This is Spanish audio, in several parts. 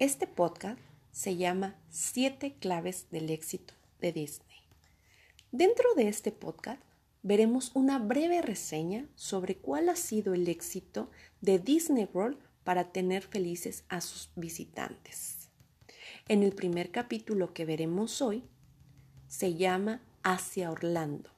Este podcast se llama Siete claves del éxito de Disney. Dentro de este podcast veremos una breve reseña sobre cuál ha sido el éxito de Disney World para tener felices a sus visitantes. En el primer capítulo que veremos hoy se llama Hacia Orlando.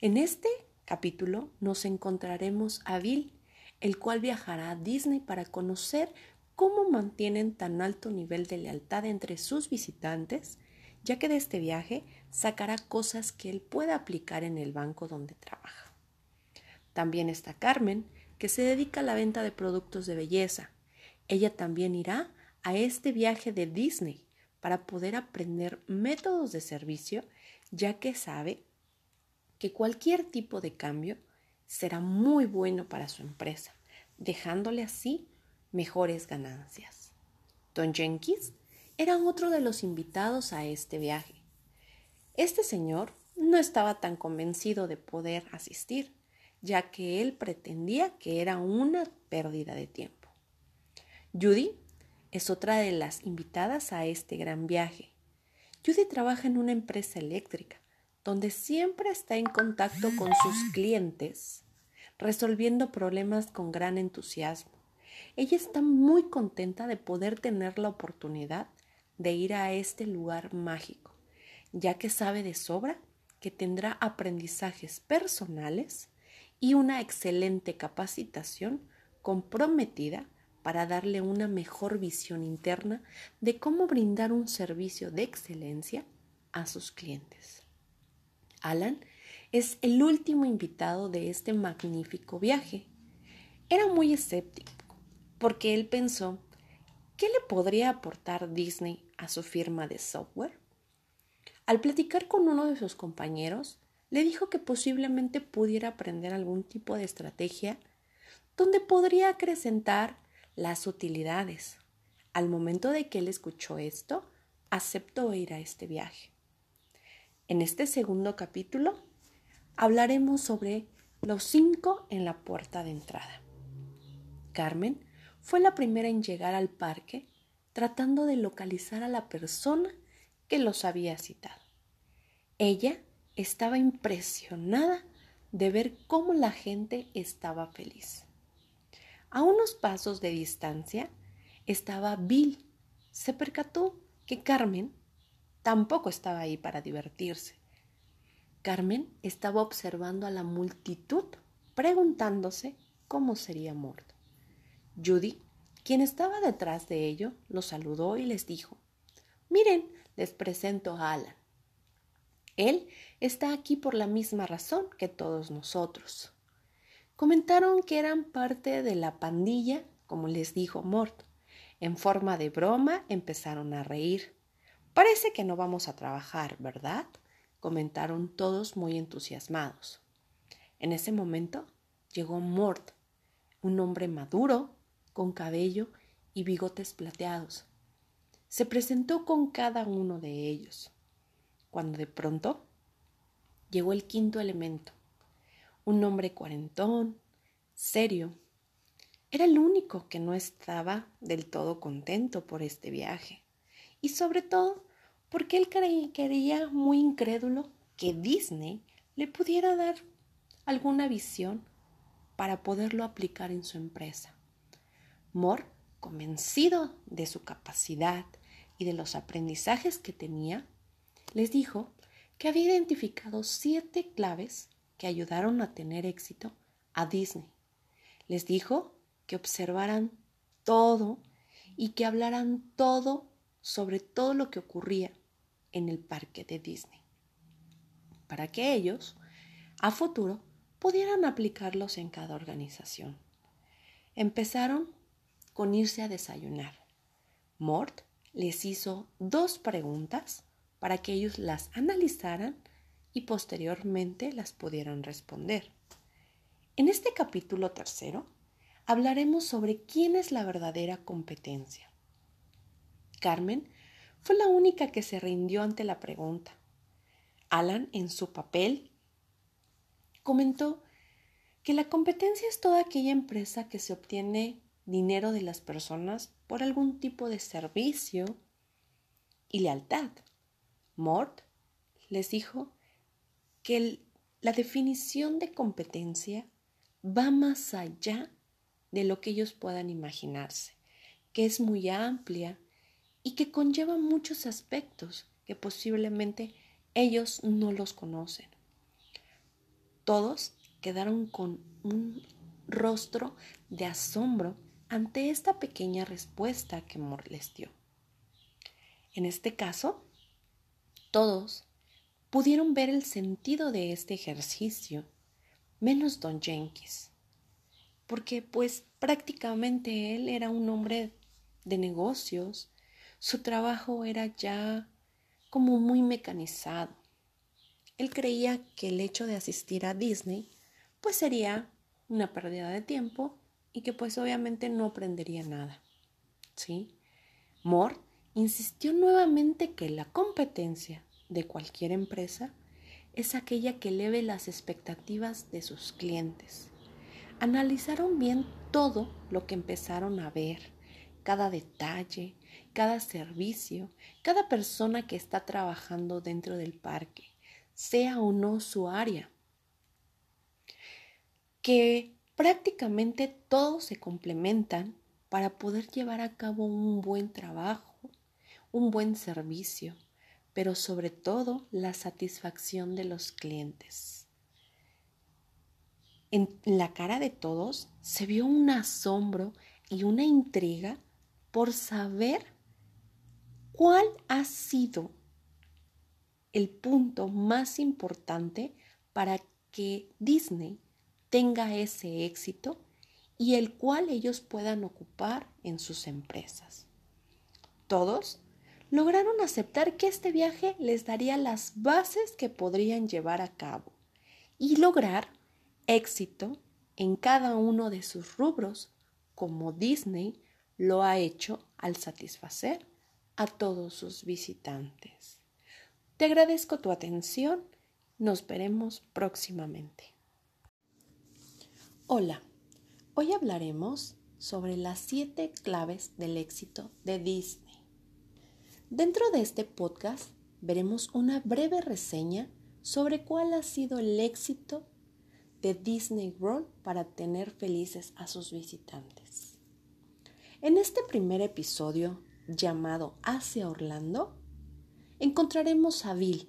En este capítulo nos encontraremos a Bill, el cual viajará a Disney para conocer cómo mantienen tan alto nivel de lealtad entre sus visitantes, ya que de este viaje sacará cosas que él pueda aplicar en el banco donde trabaja. También está Carmen, que se dedica a la venta de productos de belleza. Ella también irá a este viaje de Disney para poder aprender métodos de servicio, ya que sabe que cualquier tipo de cambio será muy bueno para su empresa, dejándole así mejores ganancias. Don Jenkins era otro de los invitados a este viaje. Este señor no estaba tan convencido de poder asistir, ya que él pretendía que era una pérdida de tiempo. Judy es otra de las invitadas a este gran viaje. Judy trabaja en una empresa eléctrica, donde siempre está en contacto con sus clientes, resolviendo problemas con gran entusiasmo. Ella está muy contenta de poder tener la oportunidad de ir a este lugar mágico, ya que sabe de sobra que tendrá aprendizajes personales y una excelente capacitación comprometida para darle una mejor visión interna de cómo brindar un servicio de excelencia a sus clientes. Alan es el último invitado de este magnífico viaje. Era muy escéptico porque él pensó, ¿qué le podría aportar Disney a su firma de software? Al platicar con uno de sus compañeros, le dijo que posiblemente pudiera aprender algún tipo de estrategia donde podría acrecentar las utilidades. Al momento de que él escuchó esto, aceptó ir a este viaje. En este segundo capítulo hablaremos sobre los cinco en la puerta de entrada. Carmen fue la primera en llegar al parque tratando de localizar a la persona que los había citado. Ella estaba impresionada de ver cómo la gente estaba feliz. A unos pasos de distancia estaba Bill. Se percató que Carmen tampoco estaba ahí para divertirse. Carmen estaba observando a la multitud, preguntándose cómo sería muerto. Judy, quien estaba detrás de ello, los saludó y les dijo, Miren, les presento a Alan. Él está aquí por la misma razón que todos nosotros. Comentaron que eran parte de la pandilla, como les dijo Mort. En forma de broma empezaron a reír. Parece que no vamos a trabajar, ¿verdad? comentaron todos muy entusiasmados. En ese momento llegó Mort, un hombre maduro, con cabello y bigotes plateados. Se presentó con cada uno de ellos, cuando de pronto llegó el quinto elemento, un hombre cuarentón, serio. Era el único que no estaba del todo contento por este viaje, y sobre todo porque él creía muy incrédulo que Disney le pudiera dar alguna visión para poderlo aplicar en su empresa. Moore, convencido de su capacidad y de los aprendizajes que tenía, les dijo que había identificado siete claves que ayudaron a tener éxito a Disney. Les dijo que observaran todo y que hablaran todo sobre todo lo que ocurría en el parque de Disney, para que ellos, a futuro, pudieran aplicarlos en cada organización. Empezaron con irse a desayunar. Mort les hizo dos preguntas para que ellos las analizaran y posteriormente las pudieran responder. En este capítulo tercero hablaremos sobre quién es la verdadera competencia. Carmen fue la única que se rindió ante la pregunta. Alan, en su papel, comentó que la competencia es toda aquella empresa que se obtiene dinero de las personas por algún tipo de servicio y lealtad. Mort les dijo que la definición de competencia va más allá de lo que ellos puedan imaginarse, que es muy amplia y que conlleva muchos aspectos que posiblemente ellos no los conocen. Todos quedaron con un rostro de asombro ante esta pequeña respuesta que Moore les dio. En este caso, todos pudieron ver el sentido de este ejercicio, menos don Jenkins, porque pues prácticamente él era un hombre de negocios, su trabajo era ya como muy mecanizado. Él creía que el hecho de asistir a Disney pues sería una pérdida de tiempo y que pues obviamente no aprendería nada. ¿Sí? Mort insistió nuevamente que la competencia de cualquier empresa es aquella que eleve las expectativas de sus clientes. Analizaron bien todo lo que empezaron a ver, cada detalle, cada servicio, cada persona que está trabajando dentro del parque, sea o no su área. Que prácticamente todos se complementan para poder llevar a cabo un buen trabajo, un buen servicio, pero sobre todo la satisfacción de los clientes. En la cara de todos se vio un asombro y una intriga por saber cuál ha sido el punto más importante para que Disney tenga ese éxito y el cual ellos puedan ocupar en sus empresas. Todos lograron aceptar que este viaje les daría las bases que podrían llevar a cabo y lograr éxito en cada uno de sus rubros, como Disney lo ha hecho al satisfacer a todos sus visitantes. Te agradezco tu atención. Nos veremos próximamente. Hola, hoy hablaremos sobre las siete claves del éxito de Disney. Dentro de este podcast veremos una breve reseña sobre cuál ha sido el éxito de Disney World para tener felices a sus visitantes. En este primer episodio, llamado Hacia Orlando, encontraremos a Bill.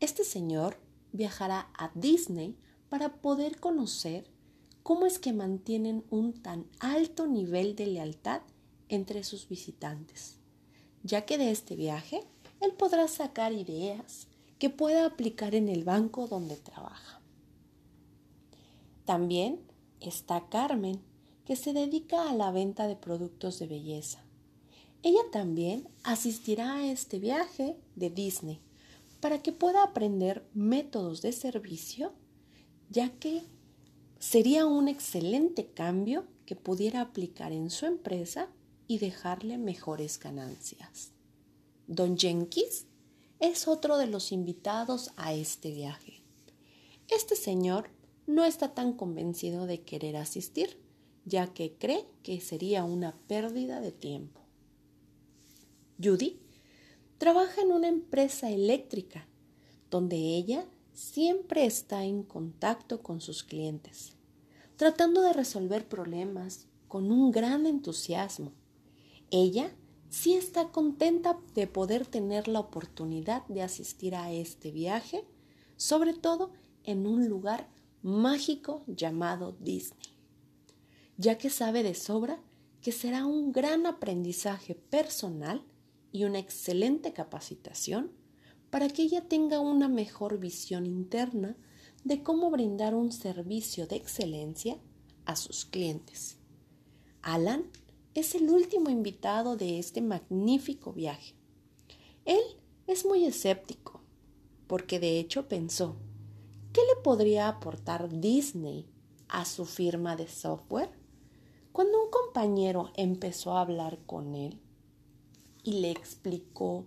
Este señor viajará a Disney para poder conocer cómo es que mantienen un tan alto nivel de lealtad entre sus visitantes ya que de este viaje él podrá sacar ideas que pueda aplicar en el banco donde trabaja. También está Carmen, que se dedica a la venta de productos de belleza. Ella también asistirá a este viaje de Disney para que pueda aprender métodos de servicio, ya que sería un excelente cambio que pudiera aplicar en su empresa y dejarle mejores ganancias. Don Jenkins es otro de los invitados a este viaje. Este señor no está tan convencido de querer asistir, ya que cree que sería una pérdida de tiempo. Judy trabaja en una empresa eléctrica, donde ella siempre está en contacto con sus clientes, tratando de resolver problemas con un gran entusiasmo. Ella sí está contenta de poder tener la oportunidad de asistir a este viaje, sobre todo en un lugar mágico llamado Disney, ya que sabe de sobra que será un gran aprendizaje personal y una excelente capacitación para que ella tenga una mejor visión interna de cómo brindar un servicio de excelencia a sus clientes. Alan es el último invitado de este magnífico viaje. Él es muy escéptico, porque de hecho pensó, ¿qué le podría aportar Disney a su firma de software? Cuando un compañero empezó a hablar con él y le explicó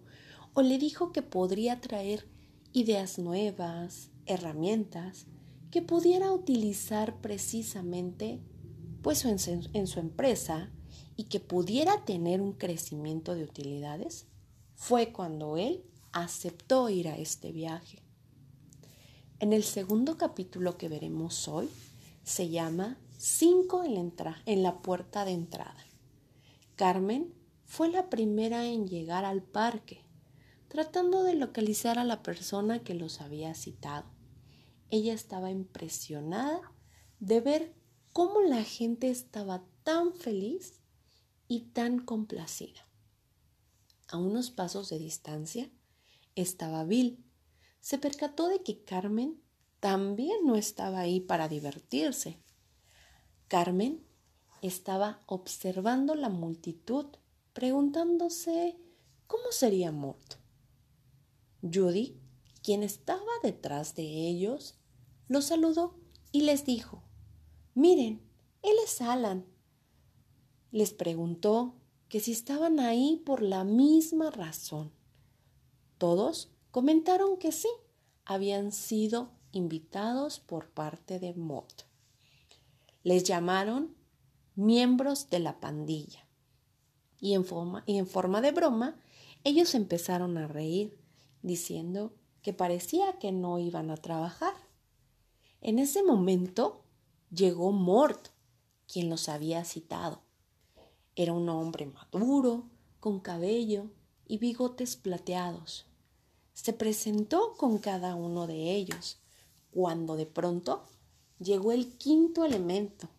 o le dijo que podría traer ideas nuevas, herramientas que pudiera utilizar precisamente pues en, su empresa y que pudiera tener un crecimiento de utilidades, fue cuando él aceptó ir a este viaje. En el segundo capítulo que veremos hoy se llama Cinco en la, en la puerta de entrada. Carmen fue la primera en llegar al parque, tratando de localizar a la persona que los había citado. Ella estaba impresionada de ver cómo la gente estaba tan feliz y tan complacida. A unos pasos de distancia estaba Bill. Se percató de que Carmen también no estaba ahí para divertirse. Carmen estaba observando la multitud, preguntándose cómo sería Mort. Judy, quien estaba detrás de ellos, los saludó y les dijo, Miren, él es Alan. Les preguntó que si estaban ahí por la misma razón. Todos comentaron que sí, habían sido invitados por parte de Mott. Les llamaron miembros de la pandilla. Y en, forma, y en forma de broma, ellos empezaron a reír, diciendo que parecía que no iban a trabajar. En ese momento llegó Mort, quien los había citado. Era un hombre maduro, con cabello y bigotes plateados. Se presentó con cada uno de ellos, cuando de pronto llegó el quinto elemento,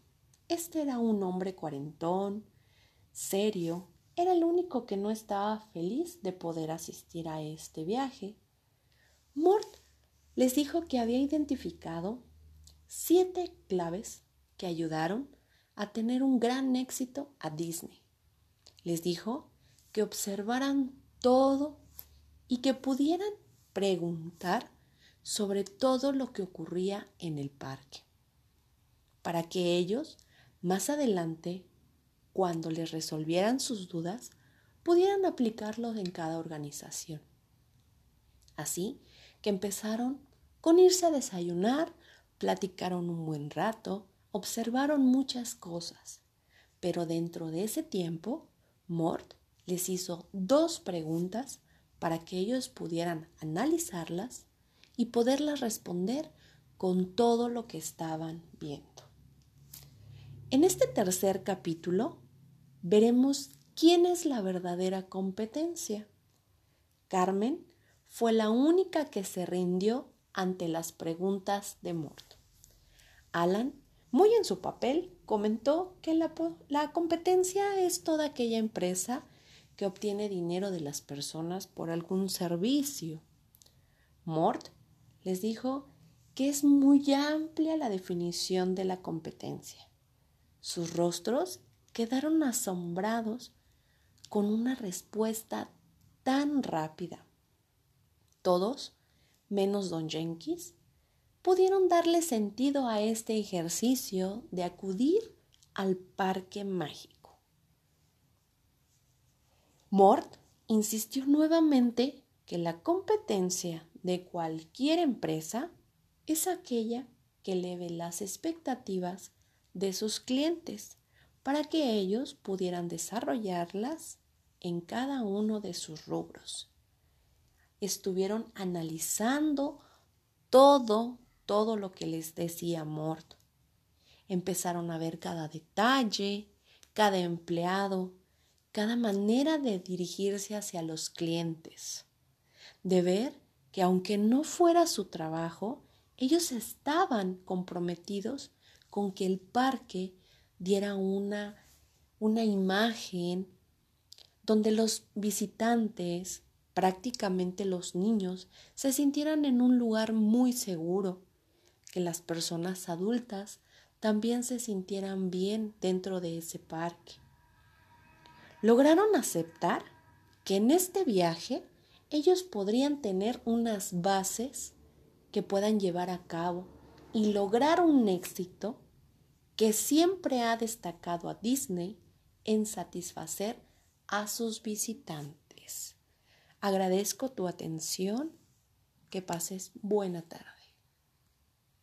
este era un hombre cuarentón, serio, era el único que no estaba feliz de poder asistir a este viaje. Mort les dijo que había identificado siete claves que ayudaron a tener un gran éxito a Disney. Les dijo que observaran todo y que pudieran preguntar sobre todo lo que ocurría en el parque, para que ellos más adelante, cuando les resolvieran sus dudas, pudieran aplicarlos en cada organización. Así que empezaron con irse a desayunar, platicaron un buen rato, observaron muchas cosas, pero dentro de ese tiempo, Mort les hizo dos preguntas para que ellos pudieran analizarlas y poderlas responder con todo lo que estaban viendo. En este tercer capítulo veremos quién es la verdadera competencia. Carmen fue la única que se rindió ante las preguntas de Mort. Alan, muy en su papel, comentó que la, la, competencia es toda aquella empresa que obtiene dinero de las personas por algún servicio. Mort les dijo que es muy amplia la definición de la competencia sus rostros quedaron asombrados con una respuesta tan rápida. Todos, menos don Jenkins, pudieron darle sentido a este ejercicio de acudir al parque mágico. Mort insistió nuevamente que la competencia de cualquier empresa es aquella que eleve las expectativas de sus clientes para que ellos pudieran desarrollarlas en cada uno de sus rubros. Estuvieron analizando todo, todo lo que les decía Mort. Empezaron a ver cada detalle, cada empleado, cada manera de dirigirse hacia los clientes, de ver que aunque no fuera su trabajo, ellos estaban comprometidos con que el parque diera una, una imagen donde los visitantes, prácticamente los niños, se sintieran en un lugar muy seguro, que las personas adultas también se sintieran bien dentro de ese parque. Lograron aceptar que en este viaje ellos podrían tener unas bases que puedan llevar a cabo y lograr un éxito que siempre ha destacado a Disney en satisfacer a sus visitantes. Agradezco tu atención. Que pases buena tarde.